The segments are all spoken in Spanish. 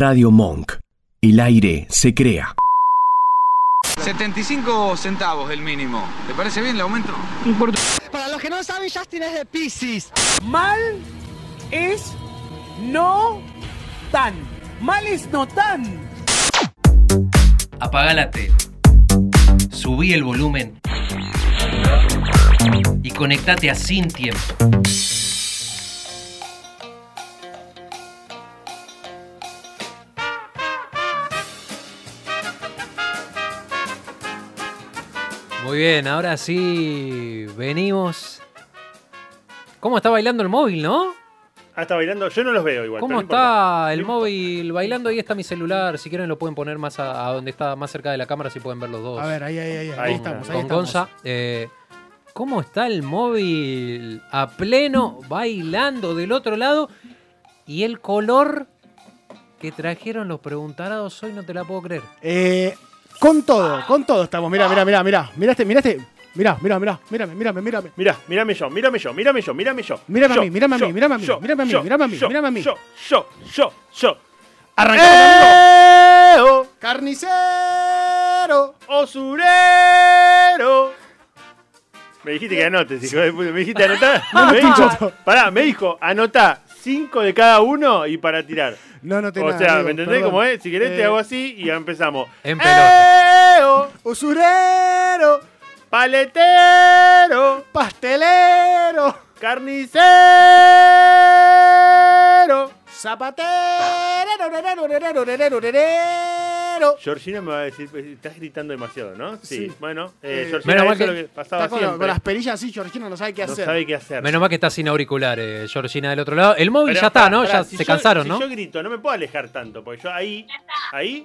Radio Monk. El aire se crea. 75 centavos el mínimo. ¿Te parece bien el aumento? Para los que no saben, Justin es de Pisces. Mal es no tan. Mal es no tan. Apaga la tele. Subí el volumen. Y conectate a Sin Tiempo. Muy bien, ahora sí venimos. ¿Cómo está bailando el móvil, no? Ah, está bailando. Yo no los veo igual. ¿Cómo pero no importa. está el móvil bailando? Ahí está mi celular. Si quieren lo pueden poner más a, a donde está más cerca de la cámara, si pueden ver los dos. A ver, ahí, ahí, ahí. Ahí, Ahí estamos, ahí con estamos. Gonza. Eh, ¿Cómo está el móvil a pleno bailando del otro lado? Y el color que trajeron los preguntarados hoy no te la puedo creer. Eh, con todo, con todo estamos. Mirá, mirá, mirá, mirá. Mirá este, mirá este. Mirá, mirá, mirá, mírame, mírame, mírame. Mirá, mírame yo, mírame yo, mírame yo, mírame yo. Mírame a mí, mírame a mí, mírame a mí, mírame a mí, yo, mírame a mí, yo, mírame a mí. Yo, yo, yo, yo. Arrancamos. Carnicero. ¡Osurero! Me dijiste que anotes, hijo de puta. Me dijiste anotar. No, me dijo, pará, me dijo, anotá cinco de cada uno y para tirar. No, no te O nada, sea, amigo, ¿me entendés perdón. cómo es? Si querés te Eh, hago así y ya empezamos. En pelota. ¡Eo! Usurero. ¡Paletero! Pastelero. ¡Carnicero! Zapatero. Georgina me va a decir, pues, estás gritando demasiado, ¿no? Sí. Sí. Bueno, eh, Eh, Georgina, menos mal que lo que pasaba Está con, siempre. con las perillas así, Georgina no sabe qué no hacer. sabe qué hacer. Menos mal que está sin auriculares, Georgina del otro lado. El móvil Pero, ya está, ¿no? ya si se yo- cansaron, si ¿no? yo grito, no me puedo alejar tanto, porque yo ahí, ahí...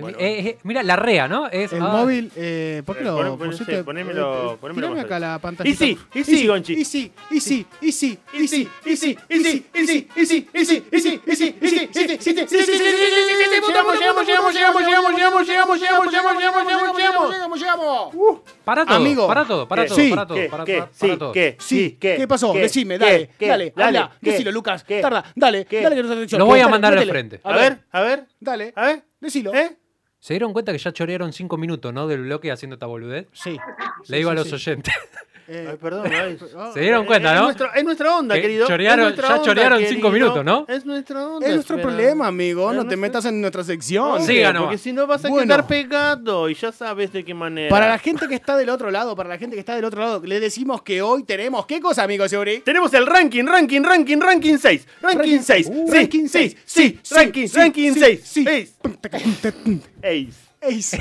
Bueno. eh, eh, mira, la rea, ¿no? Es, El ah, móvil, eh, ¿por qué Eh, lo pon- pon- pusiste? sí, ponémelo- eh, ponémelo tirame más acá la pantalla. Y sí, y sí, Gonchi. Y sí, y sí, y sí, y sí, y sí, y sí, y sí, y sí, y sí, y sí, y sí, y sí, y sí, y sí, y sí, Llegamos, llegamos, llegamos, llegamos, llegamos, llegamos, llegamos, llegamos, llegamos, llegamos, llegamos, llegamos. llegamos, llegamos. Para todo, Amigo. para todo, para ¿Qué? todo, Sí. para todo, ¿Qué? para, ¿Qué? para- Sí, todo. ¿qué? Sí, ¿qué? ¿qué pasó? ¿Qué? Decime, ¿Qué? dale, ¿Qué? dale, Dale, habla, ¿qué? decilo, Lucas, ¿Qué? tarda, dale, ¿Qué? dale que no te Lo voy a mandar al frente. A ver, a ver, Dale, a ver. decilo. ¿Eh? ¿Se dieron cuenta que ya chorearon cinco minutos, ¿no? Del bloque haciendo esta boludez. Sí. Le digo a los oyentes. Eh, Ay, perdón, ay. Se dieron cuenta, Es ¿no? nuestra, es nuestra onda, Que querido. chorearon- Es nuestra ya onda, chorearon cinco minutos, ¿no? Es nuestra onda. Es nuestro pero- problema, amigo. Es No te metas en nuestra sección. Sí, ganó. Porque si no vas a Bueno. quedar pegado y ya sabes de qué manera. Para la gente que está del otro lado, para la gente que está del otro lado, le decimos que hoy tenemos ¿qué cosa, amigo Seuri? Tenemos el ranking, ranking, ranking, ranking 6. Ranking 6. Uh, sí, ranking sí, seis. sí, Sí, ranking, sí, ranking sí, 6. sí. 6. Ace. Ace.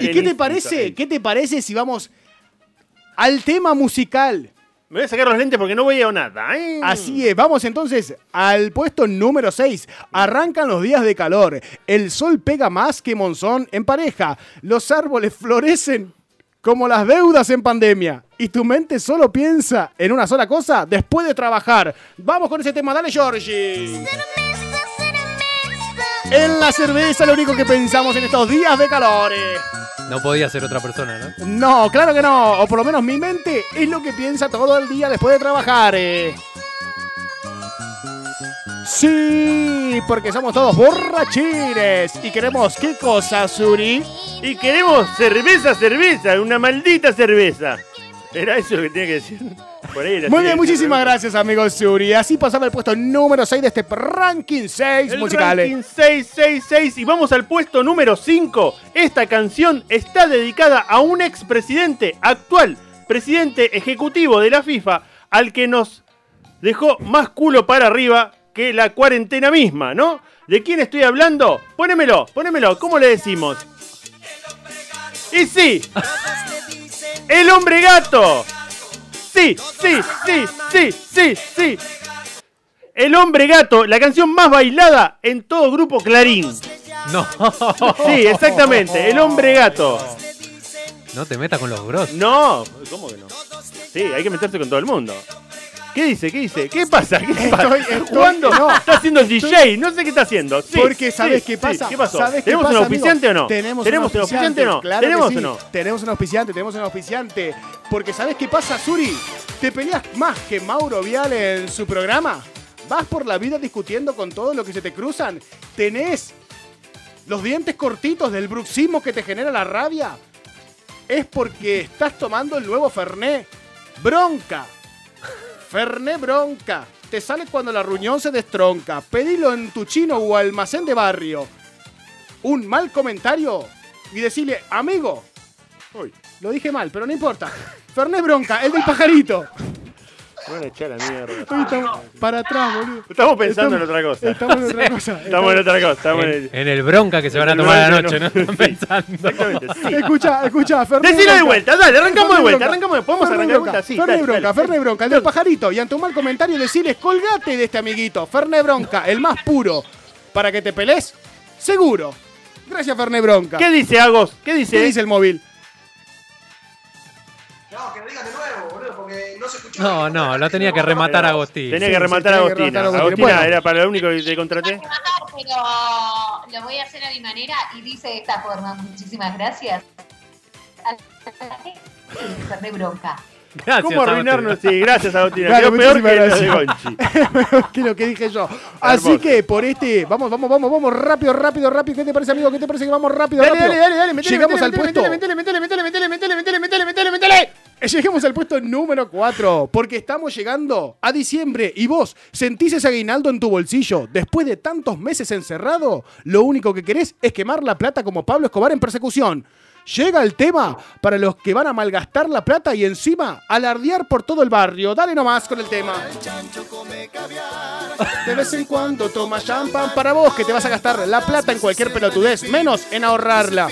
¿Y qué te parece? ¿Qué te parece si vamos al tema musical? Me voy a sacar los lentes porque no veo nada. ¿eh? Así es, vamos entonces al puesto número 6. Arrancan los días de calor. El sol pega más que monzón en pareja. Los árboles florecen como las deudas en pandemia. Y tu mente solo piensa en una sola cosa después de trabajar. Vamos con ese tema, dale Georgie. En la cerveza lo único que pensamos en estos días de calor. No podía ser otra persona, ¿no? No, claro que no. O por lo menos mi mente es lo que piensa todo el día después de trabajar. eh. Sí, porque somos todos borrachines. Y queremos qué cosa, Suri. Y queremos cerveza, cerveza, una maldita cerveza. ¿Era eso lo que tenía que decir? Por ahí era Muy bien, muchísimas gracias, amigos Suri. Así pasaba el puesto número 6 de este ranking 6 El musicales. ranking 666 y vamos al puesto número 5. Esta canción está dedicada a un expresidente actual, presidente ejecutivo de la FIFA, al que nos dejó más culo para arriba que la cuarentena misma, ¿no? ¿De quién estoy hablando? Ponémelo, ponémelo, ¿cómo le decimos? Y sí, el hombre gato. Sí, sí, sí, sí, sí, sí. El hombre gato, la canción más bailada en todo grupo Clarín. No. Sí, exactamente, el hombre gato. No te metas con los bros. No, ¿cómo que no? Sí, hay que meterse con todo el mundo. ¿Qué dice? ¿Qué dice? ¿Qué pasa? ¿Qué pasa? Estoy- estoy- jugando? no. Está haciendo el DJ, no sé qué está haciendo. Sí, Porque ¿sabes sí, qué sí. pasa? ¿Qué pasó? ¿Sabes qué ¿Tenemos pasa, un amigo? auspiciante o no? Tenemos, ¿Tenemos un auspiciante o no? claro que ¿Tenemos sí. o no? Tenemos un auspiciante, tenemos un auspiciante. Porque ¿sabes qué pasa, Suri? ¿Te peleas más que Mauro Viale en su programa? vas por la vida discutiendo con todo lo que se te cruzan, tenés los dientes cortitos del bruxismo que te genera la rabia, es porque estás tomando el nuevo Ferné. Bronca. Ferné bronca. Te sale cuando la ruñón se destronca. Pedilo en tu chino o almacén de barrio. Un mal comentario y decirle, amigo. Uy, lo dije mal, pero no importa. Ferné bronca, el del pajarito. Me van a echar a la mierda. Hoy estamos para atrás, boludo. Estamos pensando en otra cosa. Estamos en otra cosa. Estamos en otra cosa. Estamos en En, en el bronca que se van a tomar a la noche, ¿no? Están pensando. Exactamente, sí. Escucha, escucha, Ferné Decilo de bronca. vuelta, dale, arrancamos de vuelta, arrancamos de ¿Podemos arrancar de vuelta? Sí, Ferné dale, bronca. Ferné bronca, el del pajarito. Y ante un mal comentario decirles, colgate de este amiguito. Ferné bronca, el más puro. Para que te pelees, seguro. Gracias, Ferné bronca. ¿Qué dice Agos? ¿Qué dice? ¿Qué dice el móvil? No, que lo digan de nuevo, no se. No, no, lo tenía que rematar a Agostín. Tenía que rematar a tenía que Agostina. rematar a Agostina. Agostina Bueno. era para lo único que te contraté. pero lo voy a hacer a mi manera y dice de esta forma. Muchísimas gracias. Ferné bronca. Gracias, ¿Cómo arruinarnos? Sí, gracias Agostina. Claro, Quedó peor que lo de gracias. Gonchi. que lo que dije yo. Así Hermoso. que por este, vamos, vamos, vamos, vamos, rápido, rápido, rápido. ¿Qué te parece, amigo? ¿Qué te parece que vamos rápido, Dale, rápido? dale, dale, dale, metele, Llegamos metele, al puesto. metele, metele, metele, metele, metele, metele, metele, metele, metele, metele. Eh, Lleguemos al puesto número 4, porque estamos llegando a diciembre y vos sentís ese aguinaldo en tu bolsillo. Después de tantos meses encerrado, lo único que querés es quemar la plata como Pablo Escobar en persecución. Llega el tema para los que van a malgastar la plata y encima alardear por todo el barrio. Dale nomás con el tema. De vez en cuando toma champán para vos que te vas a gastar la plata en cualquier pelotudez, menos en ahorrarla.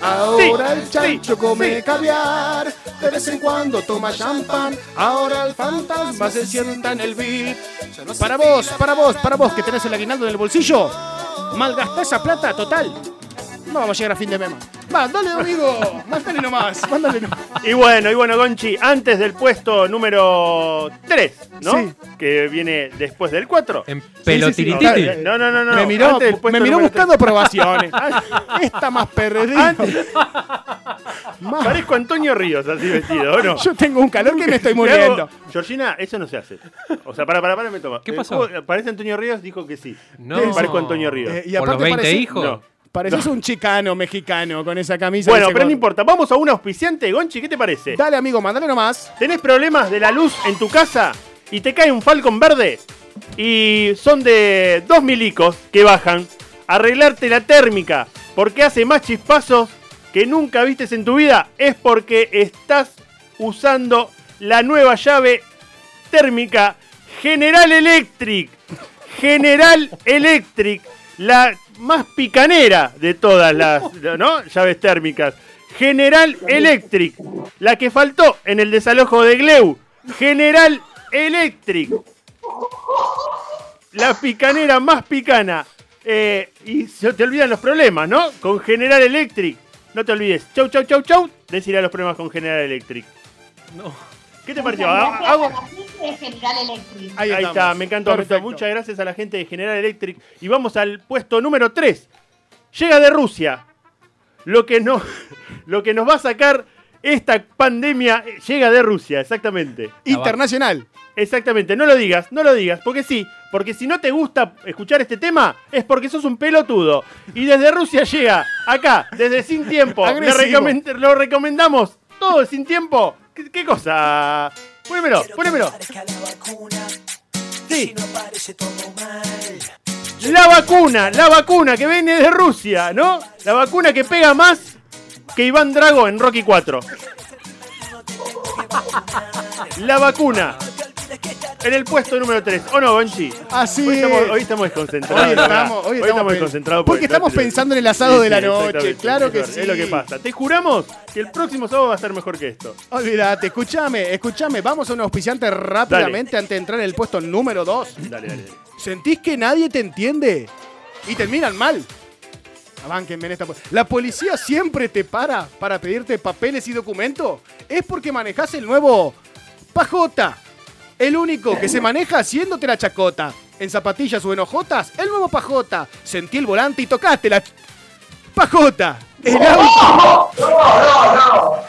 Ahora el chancho come caviar, de vez en cuando toma champán, ahora el fantasma se sienta en el beat. Para vos, para vos, para vos que tenés el aguinaldo en el bolsillo, malgastá esa plata total. No vamos a llegar a fin de mes. Va, dale amigo, mándale nomás, mándale nomás. Y bueno, y bueno, Gonchi, antes del puesto número 3, ¿no? Sí. Que viene después del 4. En sí, sí, pelotirititi. No, no, no, no. me miró, me miró buscando aprobaciones. Esta más Más- Parezco Antonio Ríos así vestido, ¿o no? Yo tengo un calor que me estoy muriendo. Georgina, eso no se hace. O sea, para, para, para, me toma. ¿Qué El pasó? ¿Parece Antonio Ríos? Dijo que sí. No. Parezco Antonio Ríos. Eh, y ¿Por los aparte 20 parece- hijos? No. Pareces un chicano mexicano con esa camisa. Bueno, pero no importa. Vamos a un auspiciante. Gonchi, ¿qué te parece? Dale, amigo, mandale nomás. ¿Tenés problemas de la luz en tu casa y te cae un Falcon verde? Y son de dos milicos que bajan. Arreglarte la térmica porque hace más chispazos que nunca vistes en tu vida. Es porque estás usando la nueva llave térmica General Electric. General Electric. La más picanera de todas las ¿no? llaves térmicas. General Electric. La que faltó en el desalojo de Gleu. General Electric. La picanera más picana. Eh, y se te olvidan los problemas, ¿no? Con General Electric. No te olvides. Chau, chau, chau, chau. Decirle a los problemas con General Electric. No. ¿Qué te pareció? Muchas Hago- gracias hago- a la gente de General Electric. Ahí, está, me encantó. Perfecto. Muchas gracias a la gente de General Electric. Y vamos al puesto número 3. Llega de Rusia. Lo que, no, lo que nos va a sacar esta pandemia eh, llega de Rusia, exactamente. Internacional. Exactamente, no lo digas, no lo digas, porque sí, porque si no te gusta escuchar este tema es porque sos un pelotudo. Y desde Rusia llega acá, desde Sin Tiempo, recomend- lo recomendamos todo Sin Tiempo. ¿Qué, qué cosa? Ponémelo, ponémelo. Sí. La vacuna, la vacuna que viene de Rusia, ¿no? La vacuna que pega más que Iván Drago en Rocky 4. La vacuna. En el puesto número 3. ¿O no, Gonchi? Así Hoy estamos, es. hoy estamos desconcentrados. Hoy estamos, hoy estamos desconcentrados porque estamos pensando en el asado de la noche, claro que sí. Es lo que pasa. Te juramos que el próximo sábado va a ser mejor que esto. Olvídate, escúchame, escúchame. Vamos a un auspiciante rápidamente antes de entrar en el puesto número 2. Dale, dale. ¿Sentís que nadie te entiende? Y te miran mal. En esta. La policía siempre te para para pedirte papeles y documentos. Es porque manejas el nuevo Pajota. El único que se maneja haciéndote la chacota. En zapatillas o en ojotas, el nuevo Pajota. Sentí el volante y tocaste la Pajota. El auto.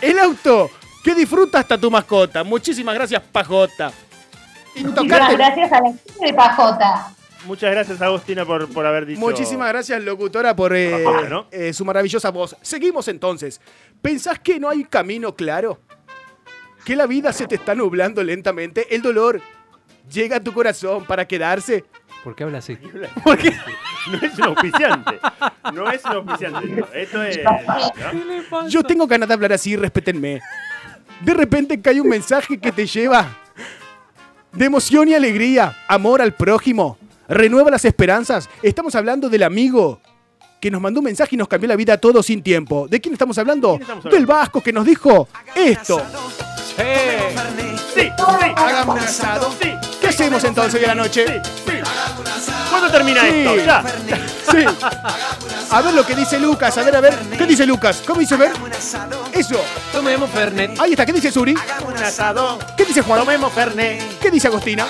El auto que disfruta hasta tu mascota. Muchísimas gracias, Pajota. Muchísimas gracias a la gente de Pajota. Muchas gracias, Agostina, por, por haber dicho. Muchísimas gracias, locutora, por eh, ¿no? eh, su maravillosa voz. Seguimos entonces. ¿Pensás que no hay camino claro? ¿Que la vida se te está nublando lentamente? ¿El dolor llega a tu corazón para quedarse? ¿Por qué habla así? Porque No es un auspiciante. No es un auspiciante. esto. Esto es. ¿no? yo tengo ganas de hablar así, respétenme. De repente cae un mensaje que te lleva de emoción y alegría, amor al prójimo, renueva las esperanzas. Estamos hablando del amigo que nos mandó un mensaje y nos cambió la vida a todos sin tiempo. ¿De quién estamos hablando? quién estamos hablando? Del Vasco que nos dijo esto. Sí, sí. Hagamos un asado. Sí. ¿Qué hacemos entonces hoy a la noche? Sí. ¿Cuándo termina Sí. esto? Ya. Sí. A ver lo que dice Lucas, a ver, a ver. ¿Qué dice Lucas? ¿Cómo dice ver? Eso. Tomemos Fernet. Ahí está, ¿qué dice Suri? Un asado. ¿Qué dice Juan? Tomemos Fernet. ¿Qué dice Agostina?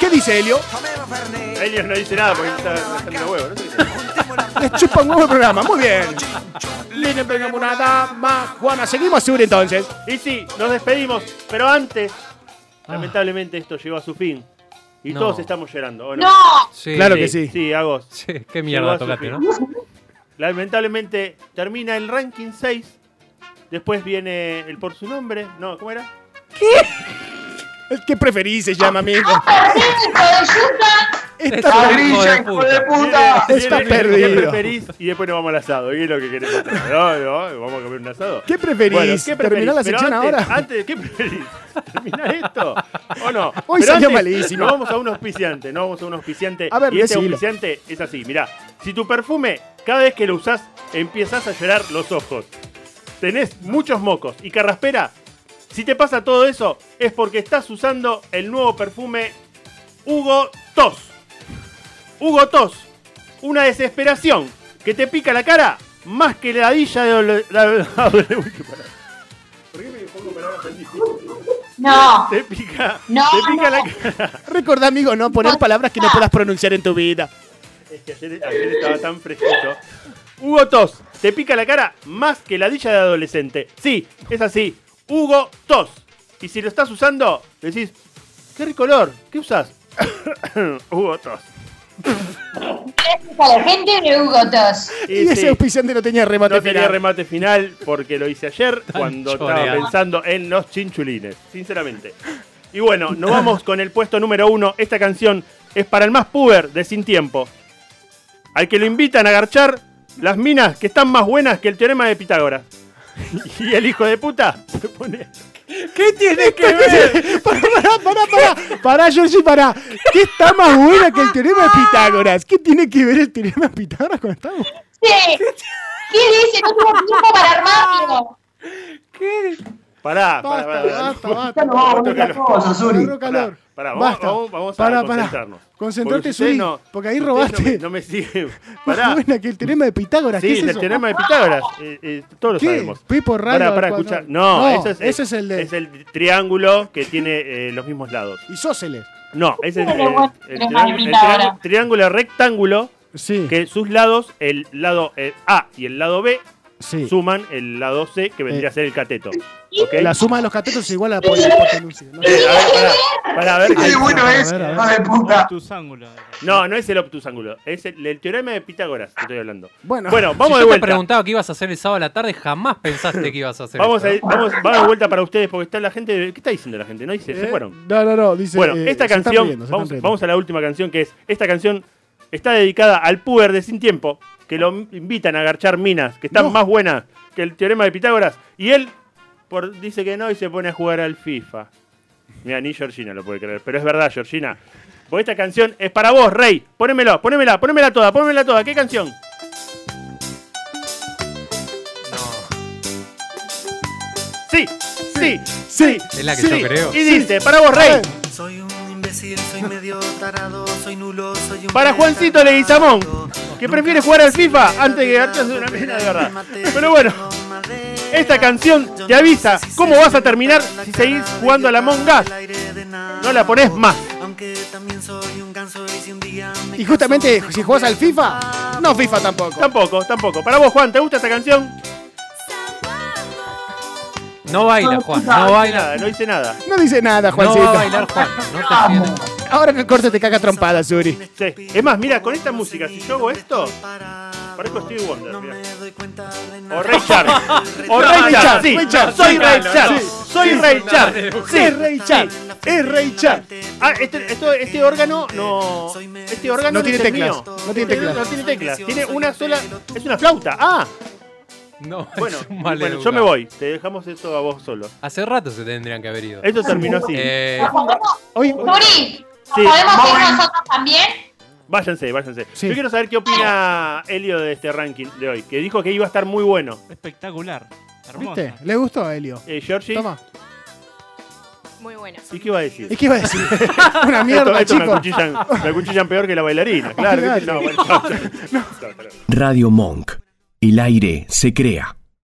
¿Qué dice Helio? Ellos no dice nada porque está saliendo huevo. ¿no? Les chupa un huevo el programa, muy bien. Le pegamos una dama. Juana, seguimos Suri entonces. Y sí, nos despedimos. Pero antes, lamentablemente, esto llegó a su fin. Y No. todos estamos llorando. ¿o no? ¡No! Sí. Claro que sí. Sí, Agos. Sí, qué Llegó mierda su tocaste, fin. ¿no? Lamentablemente termina el ranking 6. Después viene el por su nombre. No, ¿cómo era? ¿Qué preferís se llama, amigo? ¡Perdí, hijo de yuta! Está, Hijo ¡Grilla, de hijo de puta. está ¿Qué perdido. preferís? Y después nos vamos al asado. ¿Y es lo que queremos? No, no, vamos a comer un asado. ¿Qué preferís? Bueno, ¿qué preferís? ¿Terminar la Pero sección antes, ahora? Antes, ¿qué preferís? ¿Terminar esto? ¿O no? Hoy Pero salió antes, malísimo. Nos vamos a un auspiciante, nos vamos a un auspiciante. A ver, y este auspiciante es así, mirá. Si tu perfume, cada vez que lo usás, empiezas a llorar los ojos. Tenés muchos mocos y carraspera. Si te pasa todo eso, es porque estás usando el nuevo perfume Hugo Tos. Hugo Tos, una desesperación que te pica la cara más que la ladilla de... la- la- Uy, qué pará. ¿Por qué me pongo palabras? No. Te pica, No, te pica no. la cara. Recordá, amigo, no poner palabras que no puedas pronunciar en tu vida. Es que ayer, ayer estaba tan fresquito. Hugo Tos, te pica la cara más que ladilla de adolescente. Sí, es así. Hugo Tos. Y si lo estás usando, decís, qué rico olor, ¿qué usas? Hugo Tos. Gracias a la gente de Hugo Tos. Y ese sí, auspiciante no tenía remate no tenía final. remate final porque lo hice ayer cuando estaba pensando en los chinchulines, sinceramente. Y bueno, nos vamos con el puesto número uno. Esta canción es para el más puber de Sin Tiempo. Al que lo invitan a garchar las minas que están más buenas que el teorema de Pitágoras. Y el hijo de puta se pone. ¿Qué tiene que ver? Pará, pará, pará, pará. Pará, Georgie, pará. ¿Qué está más buena que el teorema de Pitágoras? ¿Qué tiene que ver el teorema de Pitágoras con esta? Sí. ¿Qué dice? No tengo tiempo para armarlo. Pará, pará, Basta, pará. basta, basta. Ya no vamos a ver las cosas, Suri. Agarró calor. Pará, vamos, Basta. vamos, vamos Pará, a pará. concentrarnos. Concentrate, Porque usted Suri, no- porque ahí robaste. No me, no me sigue. Más Pará. que el teorema de Pitágoras. Sí, ¿Qué es el eso? teorema de Pitágoras. eh, eh, todos lo ¿Qué? sabemos. Pipo Rayo Pará, pará, escucha. No, No, es, ese es el de- Es el triángulo que tiene eh, los mismos lados. Isósceles. No, ese es el, el el triángulo- triángulo rectángulo Sí. que sus lados, el lado eh, A y el lado B, sí. suman el lado C que vendría Eh. a ser el cateto. La suma de los catetos es igual a la hipotenusa. ¿no? Eh, a ver, pará, pará, a ver. ¡Qué bueno A es! a. No, no es el obtus ángulo, es el, el teorema de Pitágoras que estoy hablando. Bueno, Bueno, Si vamos yo de te vuelta. preguntaba qué ibas a hacer el sábado a la tarde, jamás pensaste que ibas a hacer Vamos, a, eso. ir- vamos, vamos de vuelta para ustedes porque está la gente. ¿Qué está diciendo la gente? No dice, se Eh, fueron. No, no, no. Dice, Bueno, eh, esta canción, riendo, vamos, a la última canción que es, esta canción está dedicada al puber de Sin Tiempo, que lo invitan a garchar minas, que están No. más buenas que el teorema de Pitágoras, y él por, dice que no y se pone a jugar al FIFA. Mira, ni Georgina lo puede creer, pero es verdad, Georgina. Porque esta canción es para vos, Rey. Ponémelo, ponémela, ponémela toda, ponémela toda. ¿Qué canción? Sí, sí, sí. Es la que sí. yo creo. Y dice, para vos, Rey. Soy un imbécil, soy medio tarado, soy nulo, soy un Para Juancito Leguizamón, que prefiere jugar al FIFA antes que garcharse una mina de verdad. Pero bueno, esta canción te avisa cómo vas a terminar si seguís jugando a la Among Us. No la pones más. Aunque también soy un ganso y justamente, si jugás al FIFA, no FIFA tampoco. Tampoco, tampoco. Para vos, Juan, ¿te gusta esta canción? No baila, Juan. No No baila. nada, no hice nada. No dice nada, No Juancito. va a bailar Juan. No te. Ahora en el corte te caga trompada, Suri. Sí. Es más, mira, con esta música, si yo hago esto, parezco Stevie Wonder. mirá. O Ray Charles. O Ray Ray Charles, sí. Ray Charles. Soy Ray Charles. sí. Soy Ray sí, Charles. Sí, Es Ray Charles. Es Ray Charles. Ah, este, esto- este órgano no. Este órgano No tiene teclas, mío. no tiene teclas. No tiene teclas. Tiene una sola. Es una flauta. Ah, No, bueno, es un bueno, yo me voy. Te dejamos esto a vos solo. Hace rato se tendrían que haber ido. Esto terminó así. Eh. ¿podemos ir nosotros también? Váyanse, váyanse. Sí. Yo quiero saber qué opina Helio de este ranking de hoy. Que dijo que iba a estar muy bueno. Espectacular. Hermoso. ¿viste? ¿Le gustó a Helio? Eh, Georgie, Toma. Muy buena. ¿y qué iba a decir? ¿Y qué iba a decir? Una mierda, esto, esto me, chico. acuchillan, me acuchillan peor que la bailarina. Claro. Radio Monk. El aire se crea.